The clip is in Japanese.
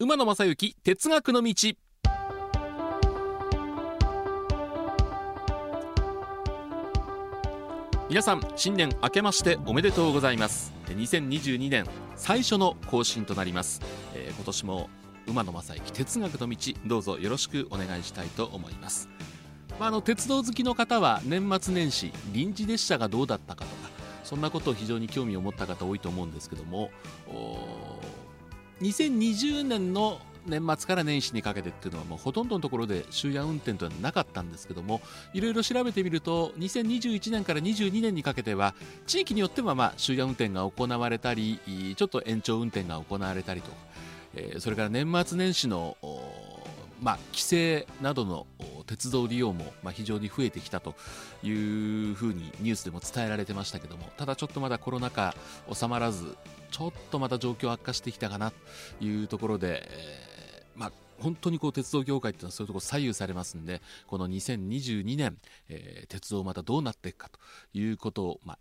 馬野正幸哲学の道。皆さん新年明けましておめでとうございます。2022年最初の更新となります、えー、今年も馬野正幸哲学の道どうぞよろしくお願いしたいと思います。まあ、あの鉄道好きの方は年末年始臨時列車がどうだったかとかそんなことを非常に興味を持った方多いと思うんですけども2020年の年末から年始にかけてっていうのはもうほとんどのところで終夜運転というのはなかったんですけどもいろいろ調べてみると2021年から22年にかけては地域によってはまあ終夜運転が行われたりちょっと延長運転が行われたりと、えー、それから年末年始のまあ、規制などの鉄道利用もまあ非常に増えてきたというふうにニュースでも伝えられてましたけどもただちょっとまだコロナ禍収まらずちょっとまた状況悪化してきたかなというところで、えー、まあ本当にこう鉄道業界っていうのはそういうところ左右されますんでこの2022年、えー、鉄道またどうなっていくかということを、まあ、